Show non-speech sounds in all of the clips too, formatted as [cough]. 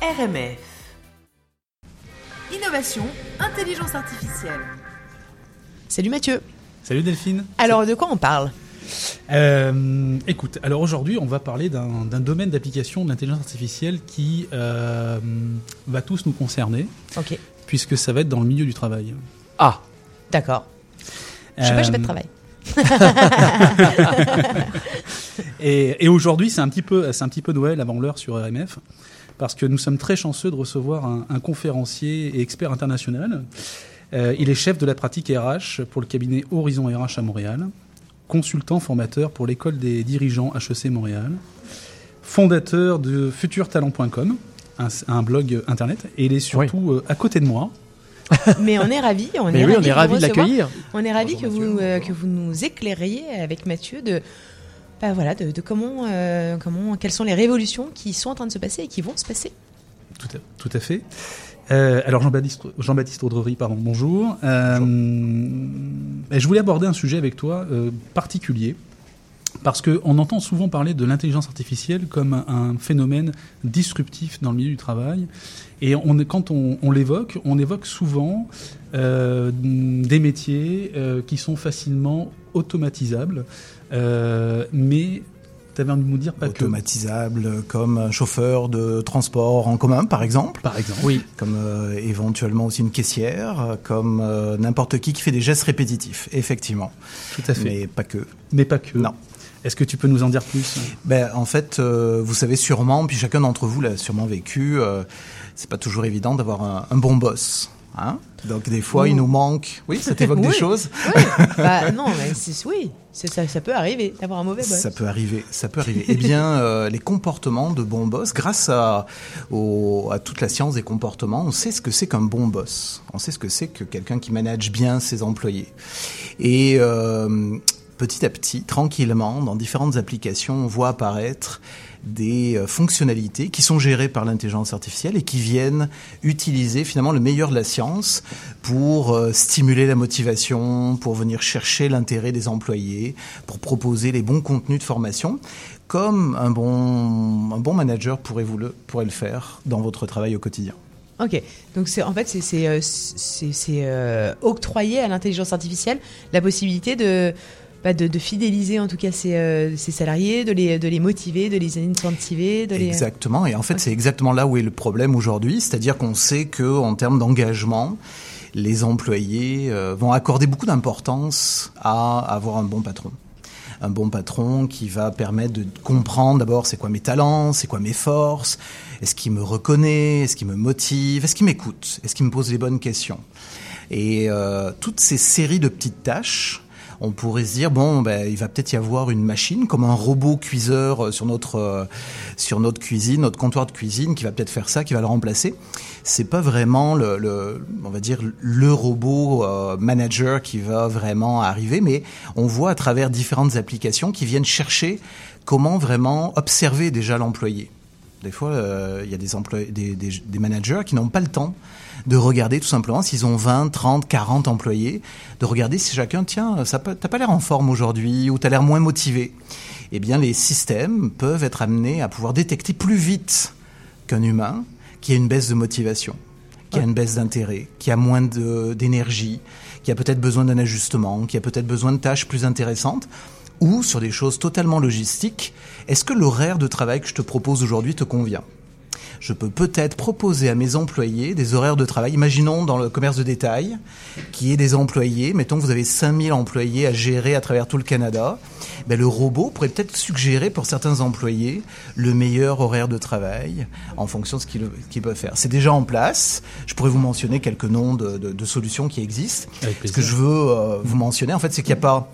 RMF. Innovation, intelligence artificielle. Salut Mathieu. Salut Delphine. Alors de quoi on parle Euh, écoute, alors aujourd'hui, on va parler d'un domaine d'application de l'intelligence artificielle qui euh, va tous nous concerner, Ok, puisque ça va être dans le milieu du travail. Ah, d'accord. Je sais pas, j'ai pas de Euh, travail. [laughs] Et, et aujourd'hui, c'est un petit peu, c'est un petit peu Noël avant l'heure sur RMF, parce que nous sommes très chanceux de recevoir un, un conférencier et expert international. Euh, il est chef de la pratique RH pour le cabinet Horizon RH à Montréal, consultant formateur pour l'école des dirigeants HEC Montréal, fondateur de futurtalent.com, un, un blog internet, et il est surtout euh, à côté de moi. [laughs] Mais on est ravis, on Mais est oui, ravis on est ravis de l'accueillir. On est ravis Bonjour, que vous euh, que vous nous éclairiez avec Mathieu de bah voilà de, de comment euh, comment quelles sont les révolutions qui sont en train de se passer et qui vont se passer. Tout à, tout à fait. Euh, alors Jean-Baptiste Jean-Baptiste Audrery, pardon, bonjour. Euh, je voulais aborder un sujet avec toi euh, particulier parce que on entend souvent parler de l'intelligence artificielle comme un, phénomène disruptif dans le milieu du travail et on est, quand on, on l'évoque, on évoque souvent euh, des métiers euh, qui sont facilement automatisables, euh, mais tu avais envie de nous dire pas que. automatisable comme un chauffeur de transport en commun par exemple Par exemple. Oui. comme euh, éventuellement aussi une caissière euh, comme euh, n'importe qui qui fait des gestes répétitifs effectivement Tout à fait. mais pas que Mais pas que. Non. Est-ce que tu peux nous en dire plus? Ben en fait euh, vous savez sûrement puis chacun d'entre vous l'a sûrement vécu euh, c'est pas toujours évident d'avoir un, un bon boss hein donc des fois Ouh. il nous manque oui ça t'évoque des [laughs] Oui. choses Oui. bah non, mais c'est oui, ça, ça peut arriver d'avoir un mauvais boss. Ça peut arriver, ça peut arriver. eh bien, [laughs] euh, les comportements de bons boss, grâce à, au- à toute la science des comportements, on sait ce que c'est qu'un bon boss. On sait ce que c'est que quelqu'un qui manage bien ses employés. Et euh, petit à petit, tranquillement, dans différentes applications, on voit apparaître des euh, fonctionnalités qui sont gérées par l'intelligence artificielle et qui viennent utiliser finalement le meilleur de la science pour euh, stimuler la motivation, pour venir chercher l'intérêt des employés, pour proposer les bons contenus de formation, comme un bon, un bon manager pourrait, vous le, pourrait le faire dans votre travail au quotidien. Ok, donc c'est en fait c'est euh, octroyer à l'intelligence artificielle la possibilité de bah, de, de fidéliser en tout cas ses, euh, ses salariés, de les de les motiver, de les incentiver, de les Exactement. Et en fait, c'est exactement là où est le problème aujourd'hui. C'est-à-dire qu'on sait que en termes d'engagement, les employés euh, vont accorder beaucoup d'importance à avoir un bon patron. Un bon patron qui va permettre de comprendre d'abord c'est quoi mes talents, c'est quoi mes forces, est-ce qu'il me reconnaît, est-ce qu'il me motive, est-ce qu'il m'écoute, est-ce qu'il me pose les bonnes questions. Et euh, toutes ces séries de petites tâches, on pourrait se dire bon ben il va peut-être y avoir une machine comme un robot cuiseur euh, sur notre euh, sur notre cuisine, notre comptoir de cuisine qui va peut-être faire ça, qui va le remplacer. C'est pas vraiment le, on va dire le robot euh, manager qui va vraiment arriver, mais on voit à travers différentes applications qui viennent chercher comment vraiment observer déjà l'employé. Des fois, il y a des, des, des managers qui n'ont pas le temps de regarder tout simplement s'ils ont 20, 30, 40 employés, de regarder si chacun, tiens, t'as pas l'air en forme aujourd'hui ou t'as l'air moins motivé. Eh bien, les systèmes peuvent être amenés à pouvoir détecter plus vite qu'un humain qui a une baisse de motivation, qui a une baisse d'intérêt, qui a moins d'énergie, qui a peut-être besoin d'un ajustement, qui a peut-être besoin de tâches plus intéressantes, ou sur des choses totalement logistiques, est-ce que l'horaire de travail que je te propose aujourd'hui te convient? Je peux peut-être proposer à mes employés des horaires de travail. Imaginons dans le commerce de détail, qui est des employés, mettons que vous avez 5000 employés à gérer à travers tout le Canada, ben, le robot pourrait peut-être suggérer pour certains employés le meilleur horaire de travail en fonction de ce qu'ils peuvent faire. C'est déjà en place. Je pourrais vous mentionner quelques noms de, de- de solutions qui existent. Ce que je veux euh, vous mentionner, en fait, c'est qu'il n'y a pas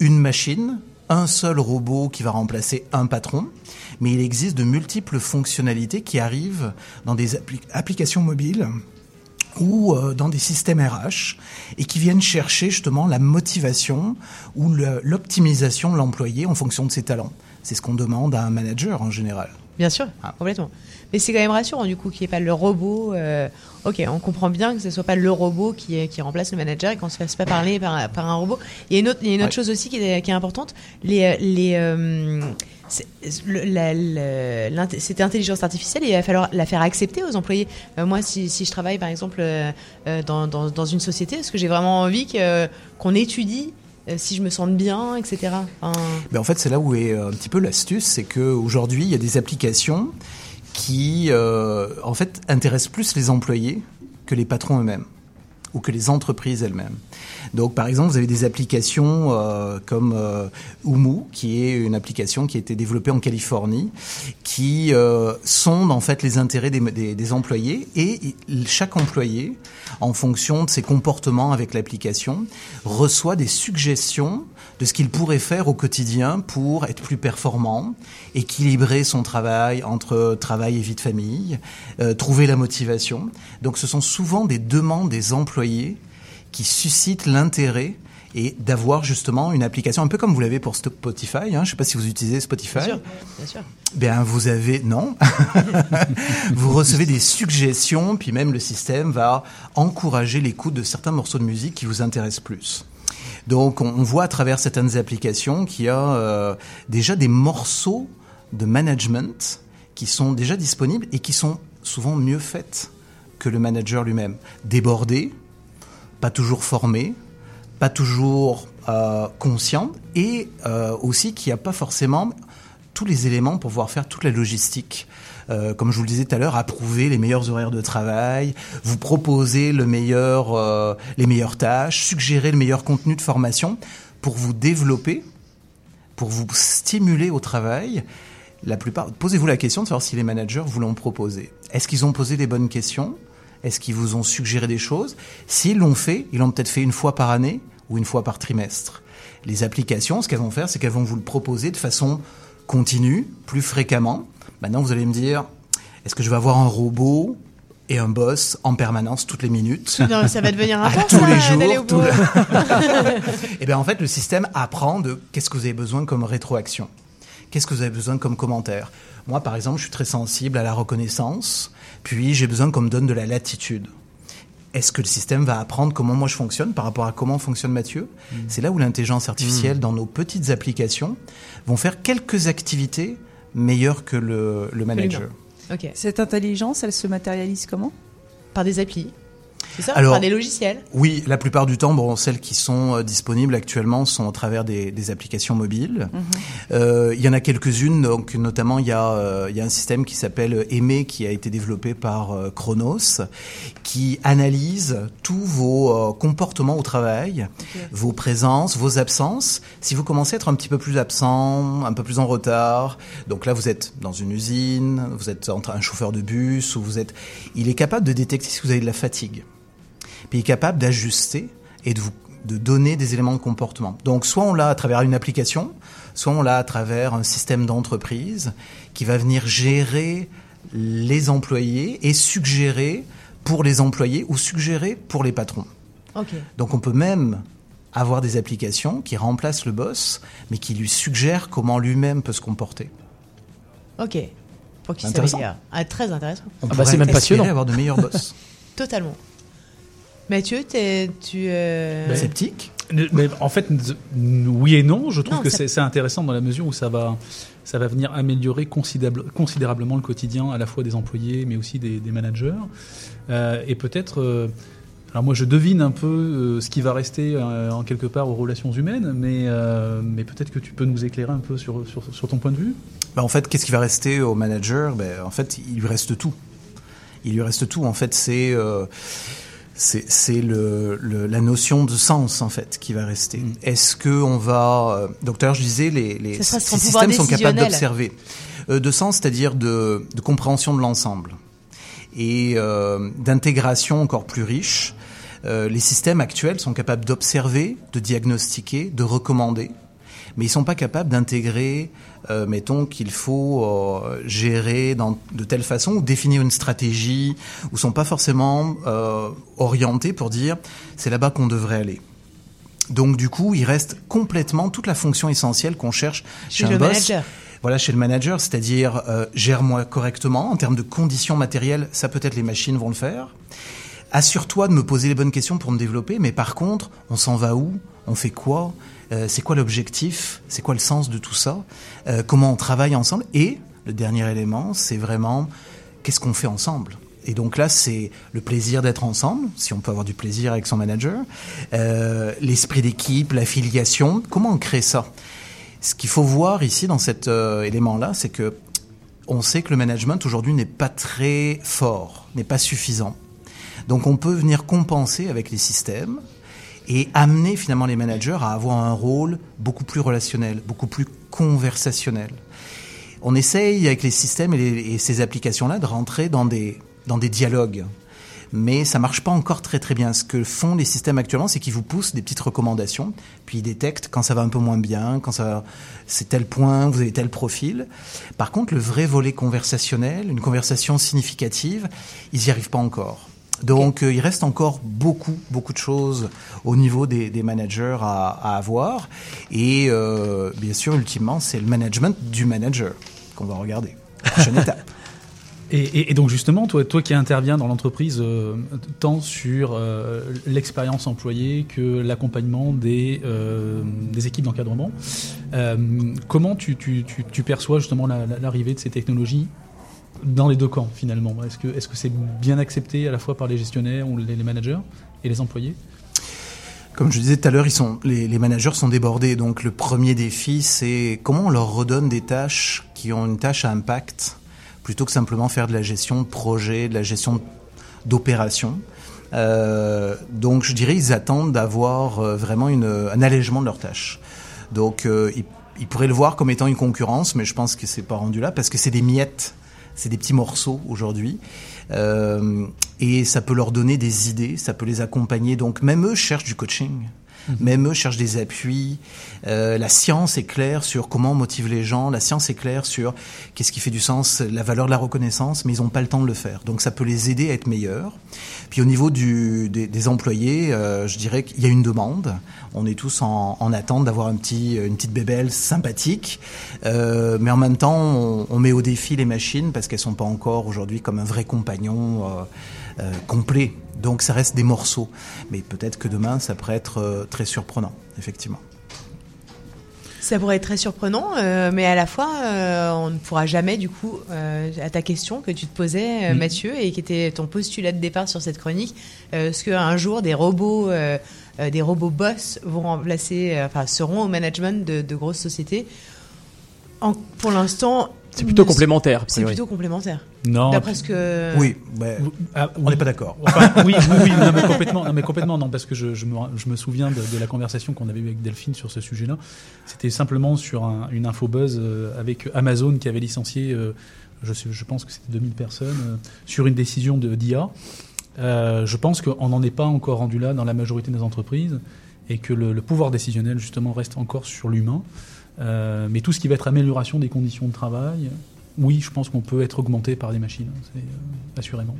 une machine, un seul robot qui va remplacer un patron, mais il existe de multiples fonctionnalités qui arrivent dans des appli- applications mobiles ou euh, dans des systèmes RH et qui viennent chercher justement la motivation ou l'optimisation de l'employé en fonction de ses talents. C'est ce qu'on demande à un manager en général. Bien sûr, Ah. complètement. Mais c'est quand même rassurant du coup qu'il n'y ait pas le robot. euh, ok, on comprend bien que ce soit pas le robot qui, qui remplace le manager et qu'on se fasse pas parler par, par un robot. Il y a une autre, il y a une autre Ouais. chose aussi qui est, qui est importante. Les, euh, les, euh, cette intelligence artificielle, il va falloir la faire accepter aux employés. Euh, moi, si, je travaille par exemple euh, euh, dans, une société, est-ce que j'ai vraiment envie qu'on étudie si je me sens bien, etc. Ben, en fait, c'est là où est un petit peu l'astuce, c'est qu'aujourd'hui, il y a des applications qui, en fait, intéressent plus les employés que les patrons eux-mêmes ou que les entreprises elles-mêmes. Donc, par exemple, vous avez des applications euh, comme euh, Umu, qui est une application qui a été développée en Californie, qui euh, sondent en fait les intérêts des, des- des employés et chaque employé, en fonction de ses comportements avec l'application, reçoit des suggestions de ce qu'il pourrait faire au quotidien pour être plus performant, équilibrer son travail entre travail et vie de famille, euh, trouver la motivation. Donc ce sont souvent des demandes des employés qui suscitent l'intérêt et d'avoir justement une application un peu comme vous l'avez pour Spotify. Hein. Je ne sais pas si vous utilisez Spotify. bien sûr, bien sûr. Ben vous avez non. [laughs] vous recevez des suggestions, puis même le système va encourager l'écoute de certains morceaux de musique qui vous intéressent plus. Donc on, voit à travers certaines applications qu'il y a euh, déjà des morceaux de management qui sont déjà disponibles et qui sont souvent mieux faites que le manager lui-même. Débordé, pas toujours formé, pas toujours euh, conscient et euh, aussi qui a pas forcément tous les éléments pour pouvoir faire toute la logistique. Euh, comme je vous le disais tout à l'heure, approuver les meilleurs horaires de travail, vous proposer euh, les meilleures tâches, suggérer le meilleur contenu de formation pour vous développer, pour vous stimuler au travail. La plupart, posez-vous la question de savoir si les managers vous l'ont proposé. Est-ce qu'ils ont posé les bonnes questions? Est-ce qu'ils vous ont suggéré des choses S'ils l'ont fait, ils l'ont peut-être fait une fois par année ou une fois par trimestre. Les applications, ce qu'elles vont faire, c'est qu'elles vont vous le proposer de façon continue, plus fréquemment. Maintenant, vous allez me dire, est-ce que je vais avoir un robot et un boss en permanence toutes les minutes Non, ça va devenir un [laughs] à tous ça, les jours, tout. Et [laughs] [laughs] bien en fait, le système apprend de qu'est-ce que vous avez besoin comme rétroaction, qu'est-ce que vous avez besoin comme commentaire? Moi, par exemple, je suis très sensible à la reconnaissance, puis j'ai besoin qu'on me donne de la latitude. Est-ce que le système va apprendre comment moi je fonctionne par rapport à comment fonctionne Mathieu? C'est là où l'intelligence artificielle, dans nos petites applications, vont faire quelques activités meilleures que le, le manager. Ok. Cette intelligence, elle se matérialise comment? Par des applis. C'est ça Alors- Par des logiciels. Oui, la plupart du temps, bon, celles qui sont euh, disponibles actuellement sont au travers des, des applications mobiles. Euh, il y en a quelques-unes, donc notamment il y a, euh, il y a un système qui s'appelle Aimé qui a été développé par euh, Chronos, qui analyse tous vos comportements au travail, vos présences, vos absences. Si vous commencez à être un petit peu plus absent, un peu plus en retard, donc là vous êtes dans une usine, vous êtes entre un chauffeur de bus ou vous êtes, il est capable de détecter si vous avez de la fatigue puis il est capable d'ajuster et de vous de donner des éléments de comportement. Donc soit on l'a à travers une application, soit on l'a à travers un système d'entreprise qui va venir gérer les employés et suggérer pour les employés ou suggérer pour les patrons. Ok. Donc on peut même avoir des applications qui remplacent le boss, mais qui lui suggèrent comment lui-même peut se comporter. Ok. Pour qu'il Intéressant. s'améliore. Ah, très intéressant. On Ah bah, pourrait c'est même passionnant. avoir de meilleurs boss. [laughs] Totalement. Mathieu, tu. euh, Ben, Sceptique Mais en fait, oui et non. Je trouve Non, que ça- c'est intéressant dans la mesure où ça va, ça va venir améliorer considérable- considérablement le quotidien à la fois des employés, mais aussi des, des managers. Euh, et peut-être. euh, alors moi, je devine un peu euh, ce qui va rester euh, en quelque part aux relations humaines, mais, euh, mais peut-être que tu peux nous éclairer un peu sur, sur, sur ton point de vue. Ben, en fait, qu'est-ce qui va rester au manager ben, En fait, il lui reste tout. Il lui reste tout. En fait, c'est euh, c'est c'est le, le- la notion de sens en fait qui va rester. Mm. Est-ce que on va euh, Donc, tout à l'heure, je disais les, les systèmes sont capables d'observer Euh, de sens, c'est-à-dire de, de compréhension de l'ensemble et euh, d'intégration encore plus riche. Euh, les systèmes actuels sont capables d'observer, de diagnostiquer, de recommander, mais ils sont pas capables d'intégrer, euh, mettons qu'il faut euh, gérer dans, de telle façon ou définir une stratégie, ou sont pas forcément euh, orientés pour dire c'est là-bas qu'on devrait aller. Donc du coup, il reste complètement toute la fonction essentielle qu'on cherche chez, Chez un le boss. manager. Voilà, chez le manager, c'est-à-dire gère-moi correctement en termes de conditions matérielles. Ça peut-être les machines vont le faire. assure-toi de me poser les bonnes questions pour me développer, mais par contre, on s'en va où? On fait quoi euh, C'est quoi l'objectif C'est quoi le sens de tout ça euh, Comment on travaille ensemble Et le dernier élément, c'est vraiment qu'est-ce qu'on fait ensemble et donc là, c'est le plaisir d'être ensemble, si on peut avoir du plaisir avec son manager, euh, l'esprit d'équipe, l'affiliation. Comment on crée ça Ce qu'il faut voir ici dans cet élément-là, c'est que on sait que le management aujourd'hui n'est pas très fort, n'est pas suffisant. Donc on peut venir compenser avec les systèmes et amener finalement les managers à avoir un rôle beaucoup plus relationnel, beaucoup plus conversationnel. On essaye avec les systèmes et, ces applications-là de rentrer dans des, dans des dialogues. Mais ça marche pas encore très très bien. Ce que font les systèmes actuellement, c'est qu'ils vous poussent des petites recommandations, puis ils détectent quand ça va un peu moins bien, quand ça c'est tel point, vous avez tel profil. Par contre, le vrai volet conversationnel, une conversation significative, ils y arrivent pas encore. Donc, euh, il reste encore beaucoup, beaucoup de choses au niveau des, des managers à, à avoir. Et euh, bien sûr, ultimement, c'est le management du manager qu'on va regarder. Prochaine [laughs] étape. Et, et- et donc justement, toi, toi qui interviens dans l'entreprise euh, tant sur euh, l'expérience employée que l'accompagnement des, euh, des équipes d'encadrement, comment tu, tu- tu- tu perçois justement la- la- l'arrivée de ces technologies dans les deux camps finalement Est-ce que est-ce que c'est bien accepté à la fois par les gestionnaires ou les, managers et les employés? Comme je disais tout à l'heure, les, managers sont débordés. Donc, le premier défi, c'est comment on leur redonne des tâches qui ont une tâche à impact plutôt que simplement faire de la gestion de projet, de la gestion d'opération. Euh, donc, je dirais, ils attendent d'avoir euh, vraiment un allègement de leurs tâches. Donc, euh, ils, ils pourraient le voir comme étant une concurrence, mais je pense que c'est pas rendu là parce que c'est des miettes, c'est des petits morceaux aujourd'hui. Euh, et ça peut leur donner des idées, ça peut les accompagner. Donc, même eux cherchent du coaching. Même eux cherchent des appuis. Euh, la science est claire sur comment on motive les gens. La science est claire sur qu'est-ce qui fait du sens, la valeur de la reconnaissance, mais ils n'ont pas le temps de le faire. Donc ça peut les aider à être meilleurs. Puis au niveau du, des, des employés, euh, je dirais qu'il y a une demande. On est tous en, en attente d'avoir un petit, une petite bébelle sympathique, Euh, mais en même temps, on, on met au défi les machines parce qu'elles sont pas encore aujourd'hui comme un vrai compagnon euh, complet. Donc ça reste des morceaux, mais peut-être que demain ça pourrait être euh, très surprenant, effectivement. Ça pourrait être très surprenant, euh, mais à la fois, euh, on ne pourra jamais, du coup, euh, à ta question que tu te posais, euh, Mhm. Mathieu, et qui était ton postulat de départ sur cette chronique, euh, est-ce qu'un jour des robots, des robots boss vont remplacer, enfin, seront au management de, de grosses sociétés? En- Pour l'instant, C'est plutôt ne- complémentaire. C'est plutôt complémentaire. Non. D'après ce que. Oui, Ah, on oui. n'est pas d'accord. Enfin, oui, oui, oui, [laughs] non, mais complètement, non, mais complètement, non, parce que je, je me, je me souviens de, de la conversation qu'on avait eue avec Delphine sur ce sujet-là. C'était simplement sur un- une info buzz euh, avec Amazon qui avait licencié, euh, je, sais- je pense que c'était 2000 personnes, euh, sur une décision de d'IA. Euh, je pense qu'on n'en est pas encore rendu là dans la majorité des entreprises et que le, le pouvoir décisionnel, justement, reste encore sur l'humain. Euh, mais tout ce qui va être amélioration des conditions de travail, oui, je pense qu'on peut être augmenté par des machines, hein, c'est, euh, assurément.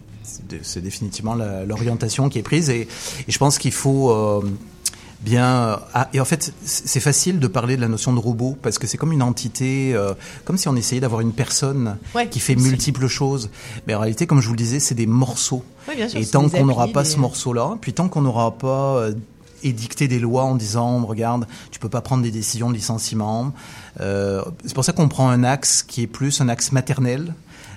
C'est définitivement la- l'orientation qui est prise et, et je pense qu'il faut euh, bien. ah, et en fait, c'est facile de parler de la notion de robot parce que c'est comme une entité, euh, comme si on essayait d'avoir une personne Ouais, qui fait c'est- multiples choses. Mais en réalité, comme je vous le disais, c'est des morceaux. Oui, bien sûr, Et tant qu'on n'aura pas des- ce morceau-là, puis tant qu'on n'aura pas édicté des lois en disant, regarde, tu peux pas prendre des décisions de licenciement. euh, c'est pour ça qu'on prend un axe qui est plus un axe maternel.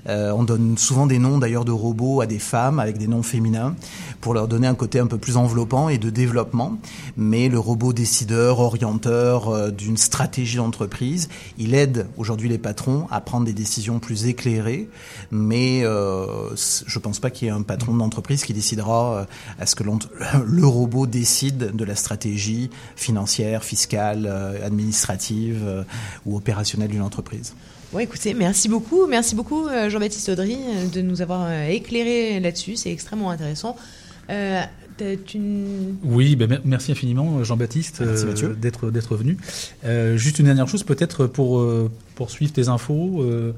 Euh, on donne souvent des noms d'ailleurs de robots à des femmes avec des noms féminins pour leur donner un côté un peu plus enveloppant et de développement. Mais le robot décideur, orienteur euh, d'une stratégie d'entreprise, il aide aujourd'hui les patrons à prendre des décisions plus éclairées. Mais euh, je pense pas qu'il y ait un patron d'entreprise qui décidera euh, à ce que [laughs] le robot décide de la stratégie financière, fiscale, euh, administrative ou opérationnelle d'une entreprise. Ouais, écoutez, merci beaucoup, merci beaucoup euh, Jean-Baptiste Audry euh, de nous avoir euh, éclairé là-dessus, c'est extrêmement intéressant. Euh, une... Oui, ben, mer- merci infiniment Jean-Baptiste euh, d'être d'être venu. Euh, juste une dernière chose, peut-être pour euh, pour suivre tes infos, euh,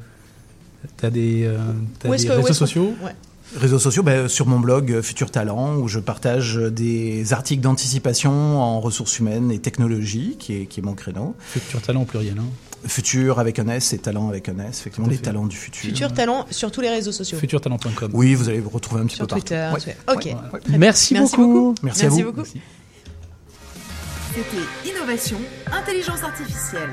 t'as des, euh, que- réseaux sociaux? Ouais. Réseaux sociaux, ben, sur mon blog Futur Talent, où je partage des articles d'anticipation en ressources humaines et technologies, qui est, qui est mon créneau. Futur talent au pluriel. Hein. Futur avec un S et talent avec un S, effectivement, les fait. talents du futur. Futur talent sur tous les réseaux sociaux. Futurtalent.com. Oui, vous allez vous retrouver un petit Sur peu partout. Twitter. Ouais. sur- Ok. Ouais. Très bien. Merci, Merci beaucoup. beaucoup. Merci, à vous. beaucoup. Merci. C'était Innovation, Intelligence Artificielle.